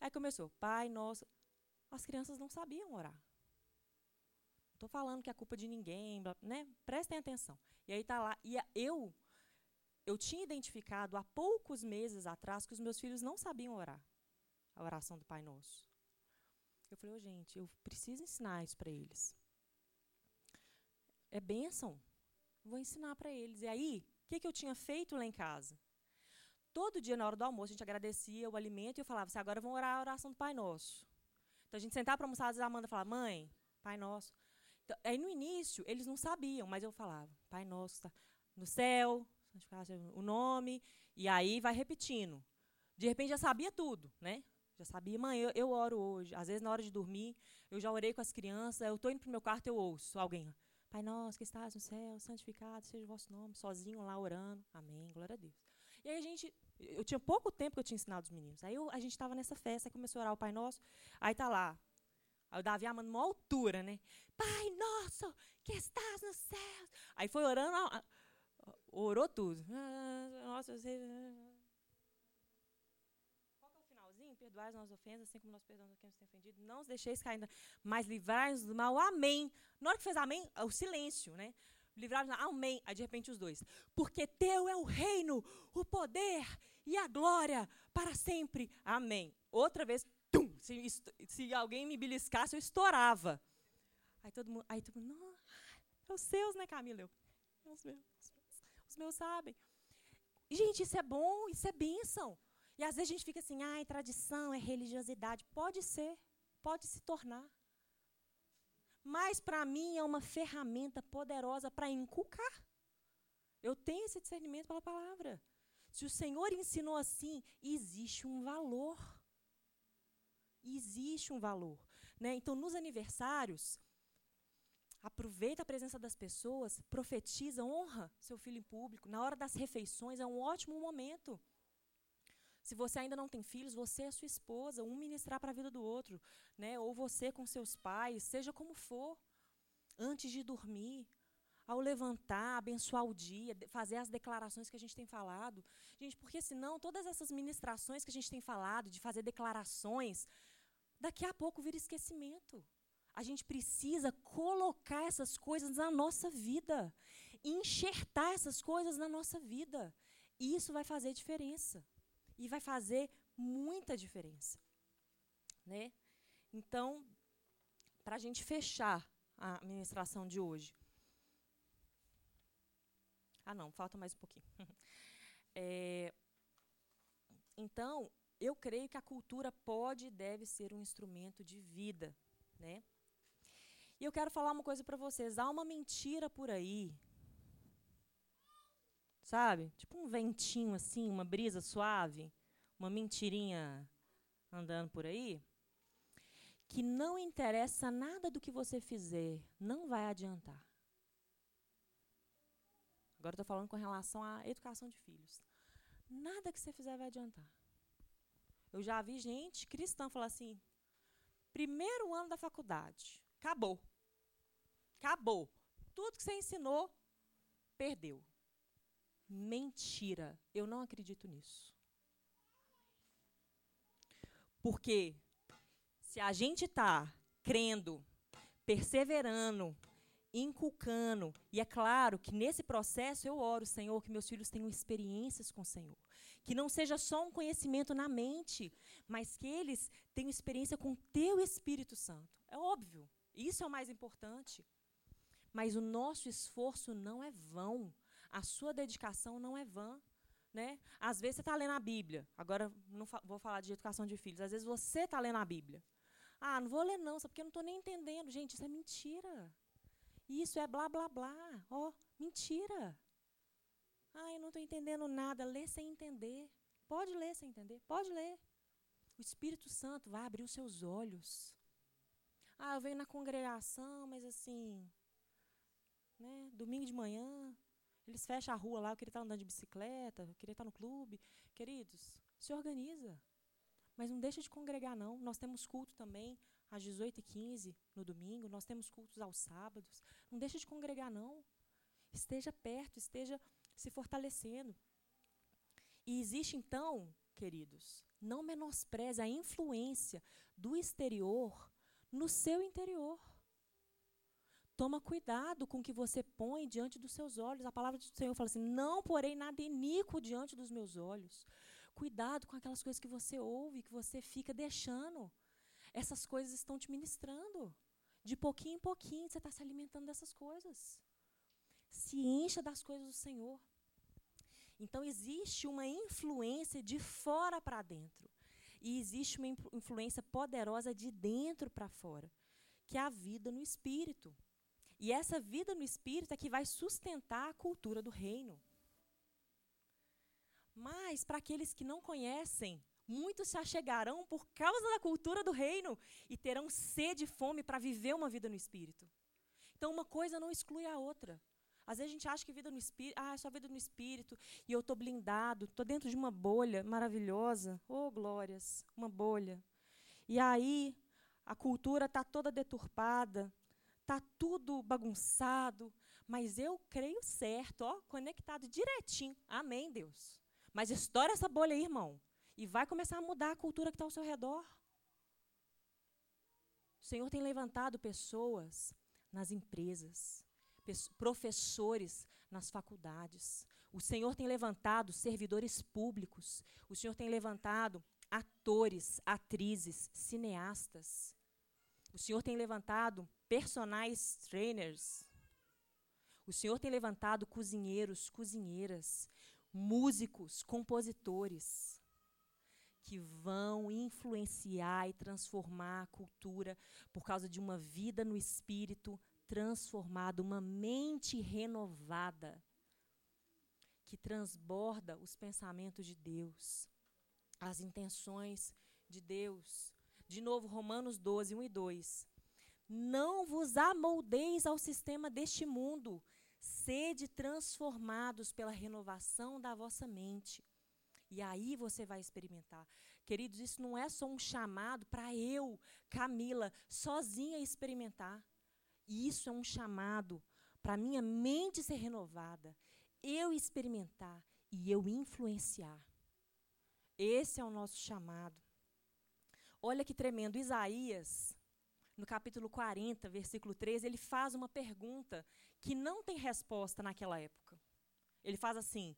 Aí começou, Pai Nosso. As crianças não sabiam orar. Estou falando que é culpa de ninguém, né? Prestem atenção. E aí está lá. E eu, eu tinha identificado há poucos meses atrás que os meus filhos não sabiam orar a oração do Pai Nosso. Eu falei, oh, gente, eu preciso ensinar isso para eles. É bênção. Vou ensinar para eles. E aí, o que, que eu tinha feito lá em casa? Todo dia, na hora do almoço, a gente agradecia o alimento e eu falava assim, agora vamos orar a oração do Pai Nosso. Então, a gente sentava para almoçar, às vezes a Amanda falava, mãe, Pai Nosso. Aí, no início, eles não sabiam, mas eu falava, Pai Nosso, tá no céu, o nome, e aí vai repetindo. De repente, já sabia tudo, né? Já sabia, mãe, eu, eu oro hoje. Às vezes, na hora de dormir, eu já orei com as crianças, eu estou indo para o meu quarto, eu ouço alguém. Pai nosso que estás no céu, santificado seja o vosso nome, sozinho lá orando. Amém, glória a Deus. E aí a gente, eu tinha pouco tempo que eu tinha ensinado os meninos. Aí eu, a gente estava nessa festa, começou a orar o Pai Nosso. Aí tá lá, O Davi amando uma altura, né? Pai nosso, que estás no céu. Aí foi orando, orou tudo. Nossa, você perdoai as nossas ofensas, assim como nós perdoamos a quem nos tem ofendido. Não os deixeis cair, ainda, mas livrai-nos do mal. Amém. Na hora que fez amém, o silêncio, né? Livrai-nos, amém. Aí, de repente, os dois. Porque teu é o reino, o poder e a glória para sempre. Amém. Outra vez, se, se alguém me beliscasse, eu estourava. Aí todo mundo, aí todo mundo, é os seus, né, Camila? Eu, os meus, os meus, os meus sabem. Gente, isso é bom, isso é bênção. E às vezes a gente fica assim, ah, é tradição, é religiosidade. Pode ser, pode se tornar. Mas para mim é uma ferramenta poderosa para inculcar. Eu tenho esse discernimento pela palavra. Se o Senhor ensinou assim, existe um valor. Existe um valor. Né? Então, nos aniversários, aproveita a presença das pessoas, profetiza, honra seu filho em público. Na hora das refeições é um ótimo momento. Se você ainda não tem filhos, você e a sua esposa, um ministrar para a vida do outro, né? Ou você com seus pais, seja como for, antes de dormir, ao levantar, abençoar o dia, fazer as declarações que a gente tem falado. Gente, porque senão todas essas ministrações que a gente tem falado, de fazer declarações, daqui a pouco vira esquecimento. A gente precisa colocar essas coisas na nossa vida, enxertar essas coisas na nossa vida. E isso vai fazer diferença e vai fazer muita diferença. Né? Então, para a gente fechar a ministração de hoje. Ah, não, falta mais um pouquinho. é, então, eu creio que a cultura pode e deve ser um instrumento de vida. Né? E eu quero falar uma coisa para vocês. Há uma mentira por aí sabe? Tipo um ventinho assim, uma brisa suave, uma mentirinha andando por aí, que não interessa nada do que você fizer, não vai adiantar. Agora estou falando com relação à educação de filhos. Nada que você fizer vai adiantar. Eu já vi gente cristã falar assim: primeiro ano da faculdade, acabou. Acabou. Tudo que você ensinou, perdeu. Mentira. Eu não acredito nisso. Porque se a gente está crendo, perseverando, inculcando, e é claro que nesse processo eu oro, Senhor, que meus filhos tenham experiências com o Senhor. Que não seja só um conhecimento na mente, mas que eles tenham experiência com o teu Espírito Santo. É óbvio, isso é o mais importante. Mas o nosso esforço não é vão. A sua dedicação não é vã. Né? Às vezes você está lendo a Bíblia. Agora, não fa vou falar de educação de filhos. Às vezes você está lendo a Bíblia. Ah, não vou ler não, só porque eu não estou nem entendendo. Gente, isso é mentira. Isso é blá, blá, blá. Ó, oh, mentira. Ah, eu não estou entendendo nada. Lê sem entender. Pode ler sem entender. Pode ler. O Espírito Santo vai abrir os seus olhos. Ah, eu venho na congregação, mas assim, né, domingo de manhã, eles fecham a rua lá, eu queria estar andando de bicicleta, eu queria estar no clube. Queridos, se organiza. Mas não deixa de congregar, não. Nós temos culto também às 18h15 no domingo, nós temos cultos aos sábados. Não deixa de congregar, não. Esteja perto, esteja se fortalecendo. E existe, então, queridos, não menospreze a influência do exterior no seu interior. Toma cuidado com o que você põe diante dos seus olhos. A palavra do Senhor fala assim: não porei nada iníquo diante dos meus olhos. Cuidado com aquelas coisas que você ouve, que você fica deixando. Essas coisas estão te ministrando. De pouquinho em pouquinho você está se alimentando dessas coisas. Se encha das coisas do Senhor. Então existe uma influência de fora para dentro. E existe uma influência poderosa de dentro para fora, que é a vida no espírito. E essa vida no espírito é que vai sustentar a cultura do reino. Mas, para aqueles que não conhecem, muitos se achegarão por causa da cultura do reino e terão sede e fome para viver uma vida no espírito. Então, uma coisa não exclui a outra. Às vezes a gente acha que vida no espírito, ah, é só vida no espírito, e eu estou blindado, estou dentro de uma bolha maravilhosa. Oh, glórias, uma bolha. E aí, a cultura está toda deturpada, Está tudo bagunçado, mas eu creio certo, ó, conectado direitinho. Amém, Deus. Mas estoura essa bolha aí, irmão. E vai começar a mudar a cultura que está ao seu redor. O Senhor tem levantado pessoas nas empresas, professores nas faculdades. O Senhor tem levantado servidores públicos. O Senhor tem levantado atores, atrizes, cineastas. O Senhor tem levantado personagens trainers. O Senhor tem levantado cozinheiros, cozinheiras, músicos, compositores que vão influenciar e transformar a cultura por causa de uma vida no espírito transformada, uma mente renovada que transborda os pensamentos de Deus, as intenções de Deus. De novo, Romanos 12, 1 e 2. Não vos amoldeis ao sistema deste mundo, sede transformados pela renovação da vossa mente. E aí você vai experimentar. Queridos, isso não é só um chamado para eu, Camila, sozinha experimentar. Isso é um chamado para minha mente ser renovada, eu experimentar e eu influenciar. Esse é o nosso chamado. Olha que tremendo. Isaías no capítulo 40, versículo 13, ele faz uma pergunta que não tem resposta naquela época. Ele faz assim: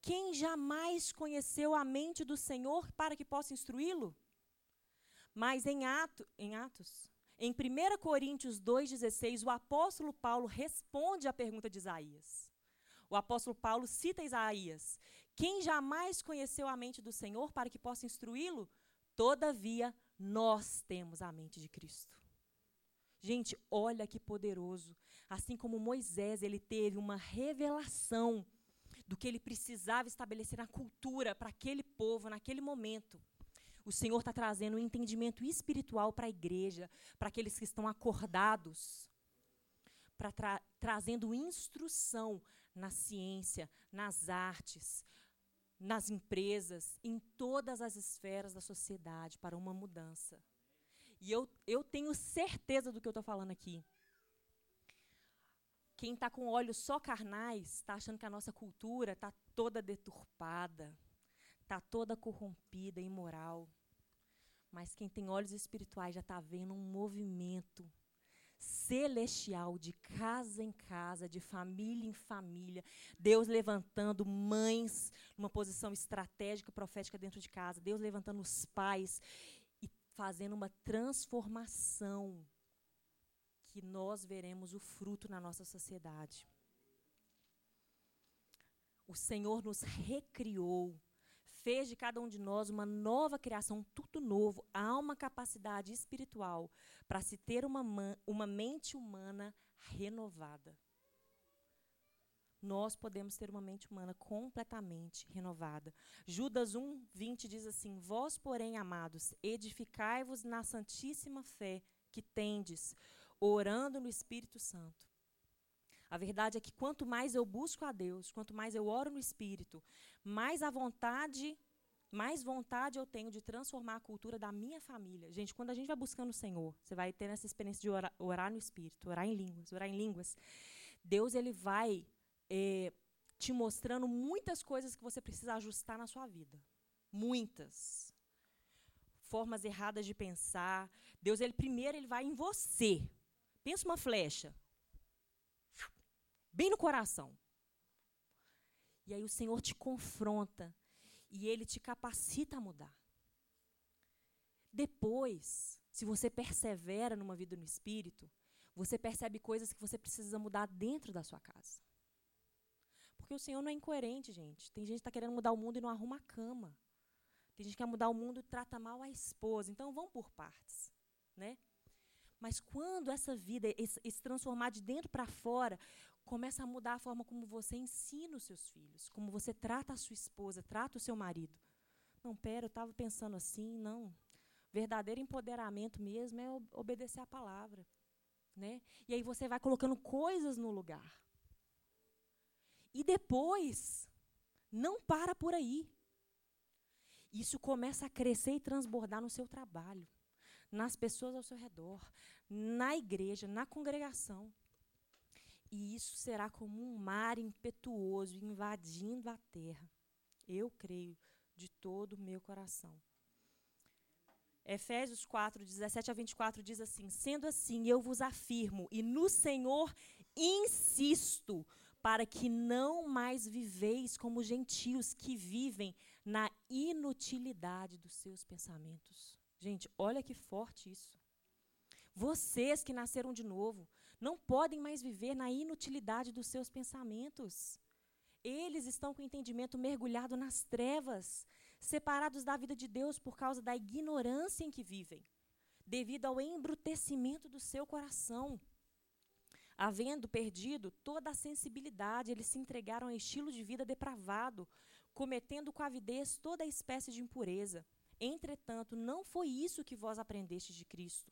Quem jamais conheceu a mente do Senhor para que possa instruí-lo? Mas em, ato, em Atos, em 1 Coríntios 2,16, o apóstolo Paulo responde à pergunta de Isaías. O apóstolo Paulo cita Isaías: Quem jamais conheceu a mente do Senhor para que possa instruí-lo? Todavia, nós temos a mente de Cristo. Gente, olha que poderoso. Assim como Moisés, ele teve uma revelação do que ele precisava estabelecer na cultura para aquele povo, naquele momento. O Senhor está trazendo um entendimento espiritual para a igreja, para aqueles que estão acordados, para tra trazendo instrução na ciência, nas artes, nas empresas, em todas as esferas da sociedade para uma mudança. E eu, eu tenho certeza do que eu estou falando aqui. Quem está com olhos só carnais está achando que a nossa cultura está toda deturpada, está toda corrompida, imoral. Mas quem tem olhos espirituais já está vendo um movimento celestial de casa em casa, de família em família, Deus levantando mães numa posição estratégica, profética dentro de casa, Deus levantando os pais e fazendo uma transformação que nós veremos o fruto na nossa sociedade. O Senhor nos recriou, fez de cada um de nós uma nova criação, tudo novo. Há uma capacidade espiritual para se ter uma, uma mente humana renovada. Nós podemos ter uma mente humana completamente renovada. Judas 1, 20 diz assim: Vós, porém, amados, edificai-vos na santíssima fé que tendes, orando no Espírito Santo. A verdade é que quanto mais eu busco a Deus, quanto mais eu oro no Espírito, mais a vontade, mais vontade eu tenho de transformar a cultura da minha família. Gente, quando a gente vai buscando o Senhor, você vai ter essa experiência de orar, orar no Espírito, orar em línguas, orar em línguas. Deus ele vai é, te mostrando muitas coisas que você precisa ajustar na sua vida, muitas formas erradas de pensar. Deus ele primeiro ele vai em você Pensa uma flecha. Bem no coração. E aí o Senhor te confronta e ele te capacita a mudar. Depois, se você persevera numa vida no espírito, você percebe coisas que você precisa mudar dentro da sua casa. Porque o Senhor não é incoerente, gente. Tem gente que está querendo mudar o mundo e não arruma a cama. Tem gente que quer mudar o mundo e trata mal a esposa. Então, vamos por partes. Né? Mas quando essa vida, esse, esse transformar de dentro para fora, começa a mudar a forma como você ensina os seus filhos, como você trata a sua esposa, trata o seu marido. Não, pera, eu estava pensando assim, não. Verdadeiro empoderamento mesmo é obedecer a palavra. Né? E aí você vai colocando coisas no lugar. E depois, não para por aí. Isso começa a crescer e transbordar no seu trabalho nas pessoas ao seu redor, na igreja, na congregação. E isso será como um mar impetuoso invadindo a terra. Eu creio de todo o meu coração. Efésios 4, 17 a 24 diz assim: Sendo assim, eu vos afirmo, e no Senhor insisto, para que não mais viveis como gentios que vivem na inutilidade dos seus pensamentos. Gente, olha que forte isso. Vocês que nasceram de novo não podem mais viver na inutilidade dos seus pensamentos. Eles estão com o entendimento mergulhado nas trevas, separados da vida de Deus por causa da ignorância em que vivem, devido ao embrutecimento do seu coração. Havendo perdido toda a sensibilidade, eles se entregaram a estilo de vida depravado, cometendo com avidez toda espécie de impureza. Entretanto, não foi isso que vós aprendestes de Cristo.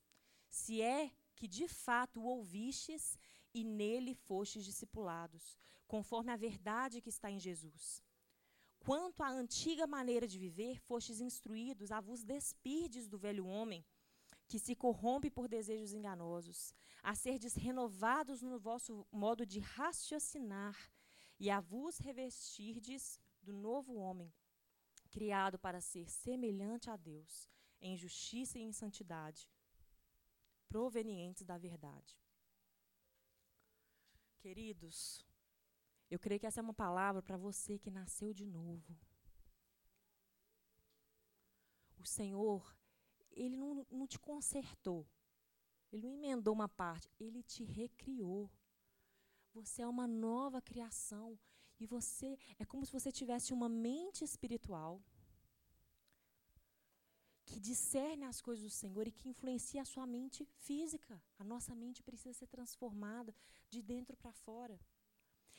Se é que de fato o ouvistes e nele fostes discipulados, conforme a verdade que está em Jesus. Quanto à antiga maneira de viver, fostes instruídos a vos despirdes do velho homem, que se corrompe por desejos enganosos, a serdes renovados no vosso modo de raciocinar e a vos revestirdes do novo homem, criado para ser semelhante a Deus, em justiça e em santidade, provenientes da verdade. Queridos, eu creio que essa é uma palavra para você que nasceu de novo. O Senhor, Ele não, não te consertou, Ele não emendou uma parte, Ele te recriou. Você é uma nova criação. E você é como se você tivesse uma mente espiritual que discerne as coisas do Senhor e que influencia a sua mente física. A nossa mente precisa ser transformada de dentro para fora.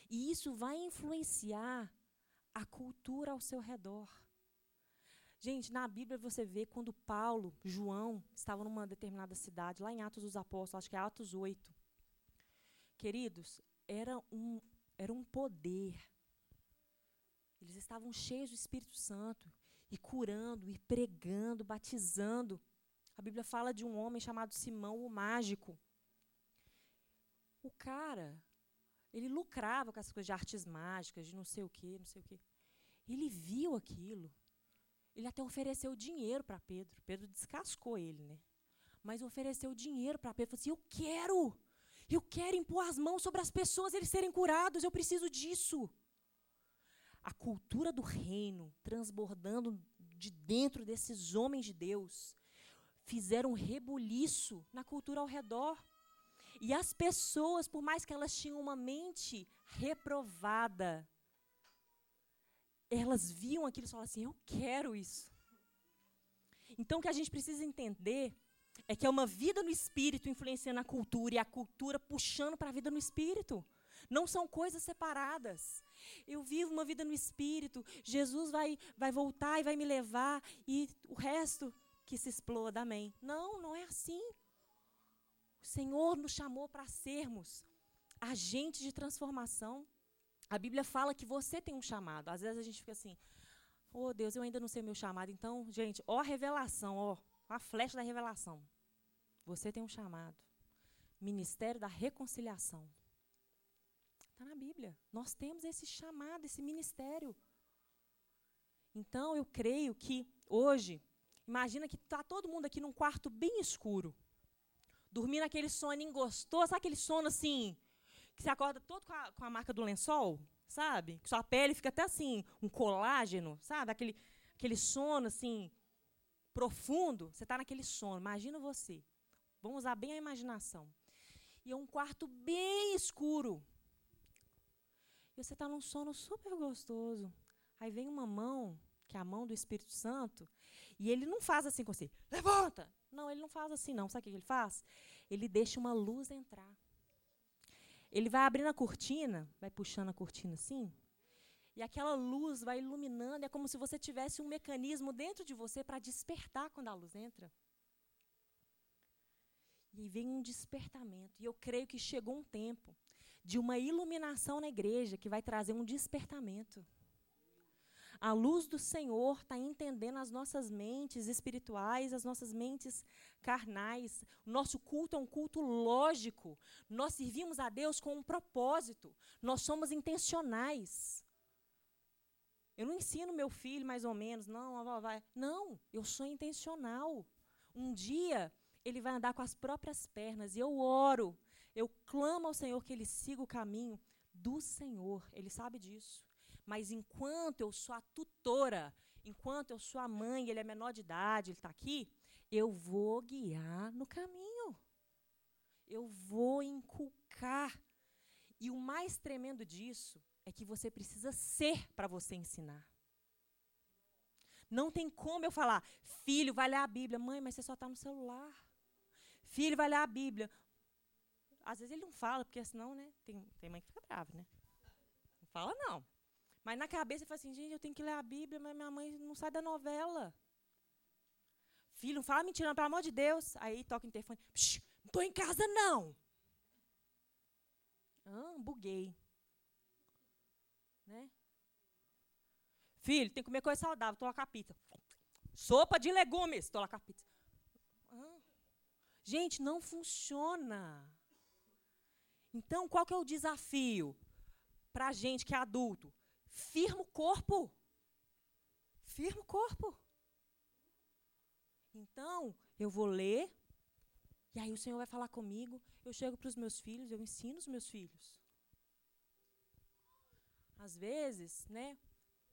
E isso vai influenciar a cultura ao seu redor. Gente, na Bíblia você vê quando Paulo, João, estavam numa determinada cidade, lá em Atos dos Apóstolos, acho que é Atos 8. Queridos, era um, era um poder. Eles estavam cheios do Espírito Santo e curando, e pregando, batizando. A Bíblia fala de um homem chamado Simão o Mágico. O cara, ele lucrava com essas coisas de artes mágicas, de não sei o quê, não sei o quê. Ele viu aquilo. Ele até ofereceu dinheiro para Pedro. Pedro descascou ele, né? Mas ofereceu dinheiro para Pedro. Falou assim: Eu quero. Eu quero impor as mãos sobre as pessoas, eles serem curados. Eu preciso disso. A cultura do reino transbordando de dentro desses homens de Deus fizeram um rebuliço na cultura ao redor. E as pessoas, por mais que elas tinham uma mente reprovada, elas viam aquilo e falavam assim: Eu quero isso. Então, o que a gente precisa entender é que é uma vida no espírito influenciando a cultura e a cultura puxando para a vida no espírito. Não são coisas separadas. Eu vivo uma vida no espírito, Jesus vai, vai voltar e vai me levar, e o resto que se exploda, amém. Não, não é assim. O Senhor nos chamou para sermos agentes de transformação. A Bíblia fala que você tem um chamado. Às vezes a gente fica assim, oh Deus, eu ainda não sei o meu chamado. Então, gente, ó a revelação, ó, a flecha da revelação. Você tem um chamado. Ministério da reconciliação. Está na Bíblia. Nós temos esse chamado, esse ministério. Então, eu creio que hoje, imagina que está todo mundo aqui num quarto bem escuro, dormindo aquele sono gostoso, sabe aquele sono assim, que você acorda todo com a, com a marca do lençol, sabe? Que sua pele fica até assim, um colágeno, sabe? Aquele, aquele sono assim, profundo. Você está naquele sono, imagina você. Vamos usar bem a imaginação. E é um quarto bem escuro. E você está num sono super gostoso. Aí vem uma mão, que é a mão do Espírito Santo, e ele não faz assim com você, levanta! Não, ele não faz assim, não. Sabe o que ele faz? Ele deixa uma luz entrar. Ele vai abrindo a cortina, vai puxando a cortina assim, e aquela luz vai iluminando, é como se você tivesse um mecanismo dentro de você para despertar quando a luz entra. E vem um despertamento. E eu creio que chegou um tempo de uma iluminação na igreja que vai trazer um despertamento. A luz do Senhor está entendendo as nossas mentes espirituais, as nossas mentes carnais. O nosso culto é um culto lógico. Nós servimos a Deus com um propósito. Nós somos intencionais. Eu não ensino meu filho mais ou menos, não, vai. Não, eu sou intencional. Um dia ele vai andar com as próprias pernas e eu oro, eu clamo ao Senhor que ele siga o caminho do Senhor. Ele sabe disso. Mas enquanto eu sou a tutora, enquanto eu sou a mãe, ele é menor de idade, ele está aqui, eu vou guiar no caminho. Eu vou inculcar. E o mais tremendo disso é que você precisa ser para você ensinar. Não tem como eu falar, filho, vai ler a Bíblia. Mãe, mas você só está no celular. Filho, vai ler a Bíblia. Às vezes ele não fala, porque senão, né? Tem, tem mãe que fica brava, né? Não fala, não. Mas na cabeça ele fala assim, gente, eu tenho que ler a Bíblia, mas minha mãe não sai da novela. Filho, não fala mentira, pelo amor de Deus. Aí toca o interfone. Não estou em casa, não. Ah, buguei. Né? Filho, tem que comer coisa saudável, tô lá. Sopa de legumes, tô lá. Gente, não funciona. Então, qual que é o desafio para a gente que é adulto? Firma o corpo. Firma o corpo. Então, eu vou ler, e aí o Senhor vai falar comigo, eu chego para os meus filhos, eu ensino os meus filhos. Às vezes, né,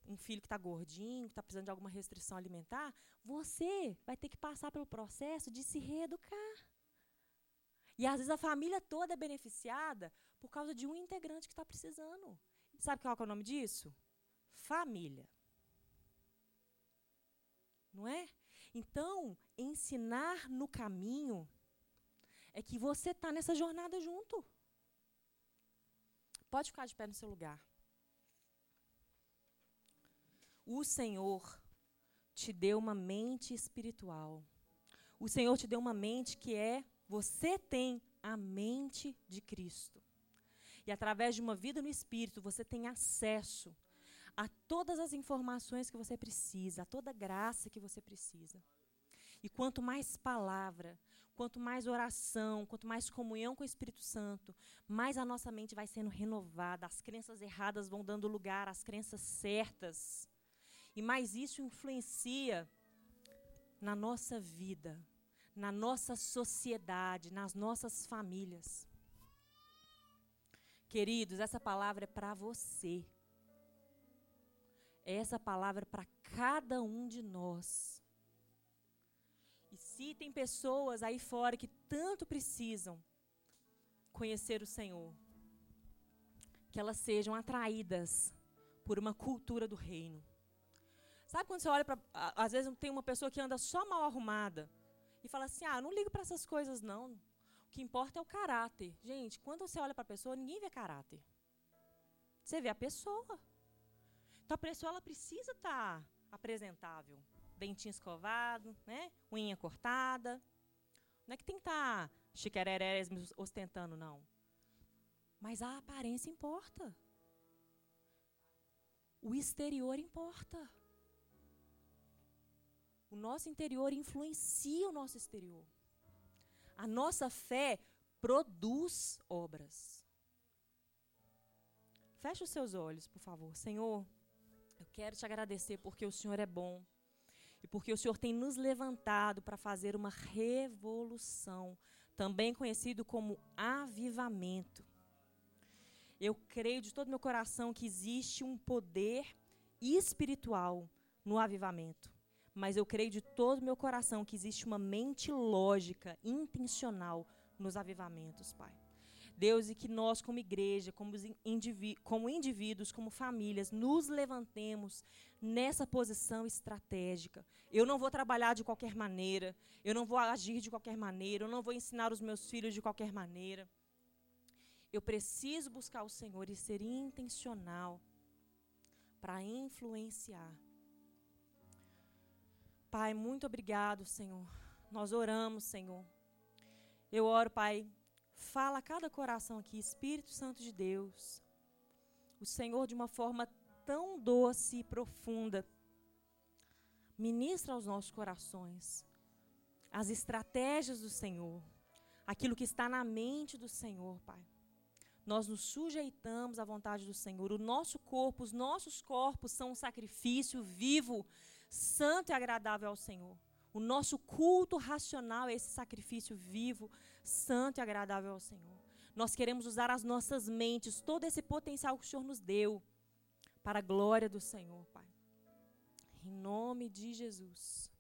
um filho que está gordinho, que está precisando de alguma restrição alimentar, você vai ter que passar pelo processo de se reeducar. E às vezes a família toda é beneficiada por causa de um integrante que está precisando. Sabe qual é o nome disso? Família. Não é? Então, ensinar no caminho é que você está nessa jornada junto. Pode ficar de pé no seu lugar. O Senhor te deu uma mente espiritual. O Senhor te deu uma mente que é, você tem a mente de Cristo. E através de uma vida no Espírito, você tem acesso a todas as informações que você precisa, a toda graça que você precisa. E quanto mais palavra, quanto mais oração, quanto mais comunhão com o Espírito Santo, mais a nossa mente vai sendo renovada, as crenças erradas vão dando lugar às crenças certas. E mais isso influencia na nossa vida, na nossa sociedade, nas nossas famílias. Queridos, essa palavra é para você. Essa palavra é para cada um de nós. E se tem pessoas aí fora que tanto precisam conhecer o Senhor, que elas sejam atraídas por uma cultura do reino. Sabe quando você olha para. Às vezes tem uma pessoa que anda só mal arrumada e fala assim: ah, não ligo para essas coisas, não. O que importa é o caráter. Gente, quando você olha para a pessoa, ninguém vê caráter. Você vê a pessoa. Então a pessoa ela precisa estar tá apresentável. Dentinho escovado, né? unha cortada. Não é que tem que estar tá chiquererés ostentando, não. Mas a aparência importa. O exterior importa. O nosso interior influencia o nosso exterior. A nossa fé produz obras. Feche os seus olhos, por favor. Senhor, eu quero te agradecer porque o Senhor é bom e porque o Senhor tem nos levantado para fazer uma revolução, também conhecido como avivamento. Eu creio de todo meu coração que existe um poder espiritual no avivamento mas eu creio de todo o meu coração que existe uma mente lógica, intencional nos avivamentos, Pai. Deus, e que nós, como igreja, como, indiví como indivíduos, como famílias, nos levantemos nessa posição estratégica. Eu não vou trabalhar de qualquer maneira, eu não vou agir de qualquer maneira, eu não vou ensinar os meus filhos de qualquer maneira. Eu preciso buscar o Senhor e ser intencional para influenciar Pai, muito obrigado, Senhor. Nós oramos, Senhor. Eu oro, Pai, fala a cada coração aqui, Espírito Santo de Deus. O Senhor, de uma forma tão doce e profunda, ministra aos nossos corações as estratégias do Senhor, aquilo que está na mente do Senhor, Pai. Nós nos sujeitamos à vontade do Senhor. O nosso corpo, os nossos corpos são um sacrifício vivo santo e agradável ao Senhor. O nosso culto racional é esse sacrifício vivo, santo e agradável ao Senhor. Nós queremos usar as nossas mentes, todo esse potencial que o Senhor nos deu, para a glória do Senhor, Pai. Em nome de Jesus.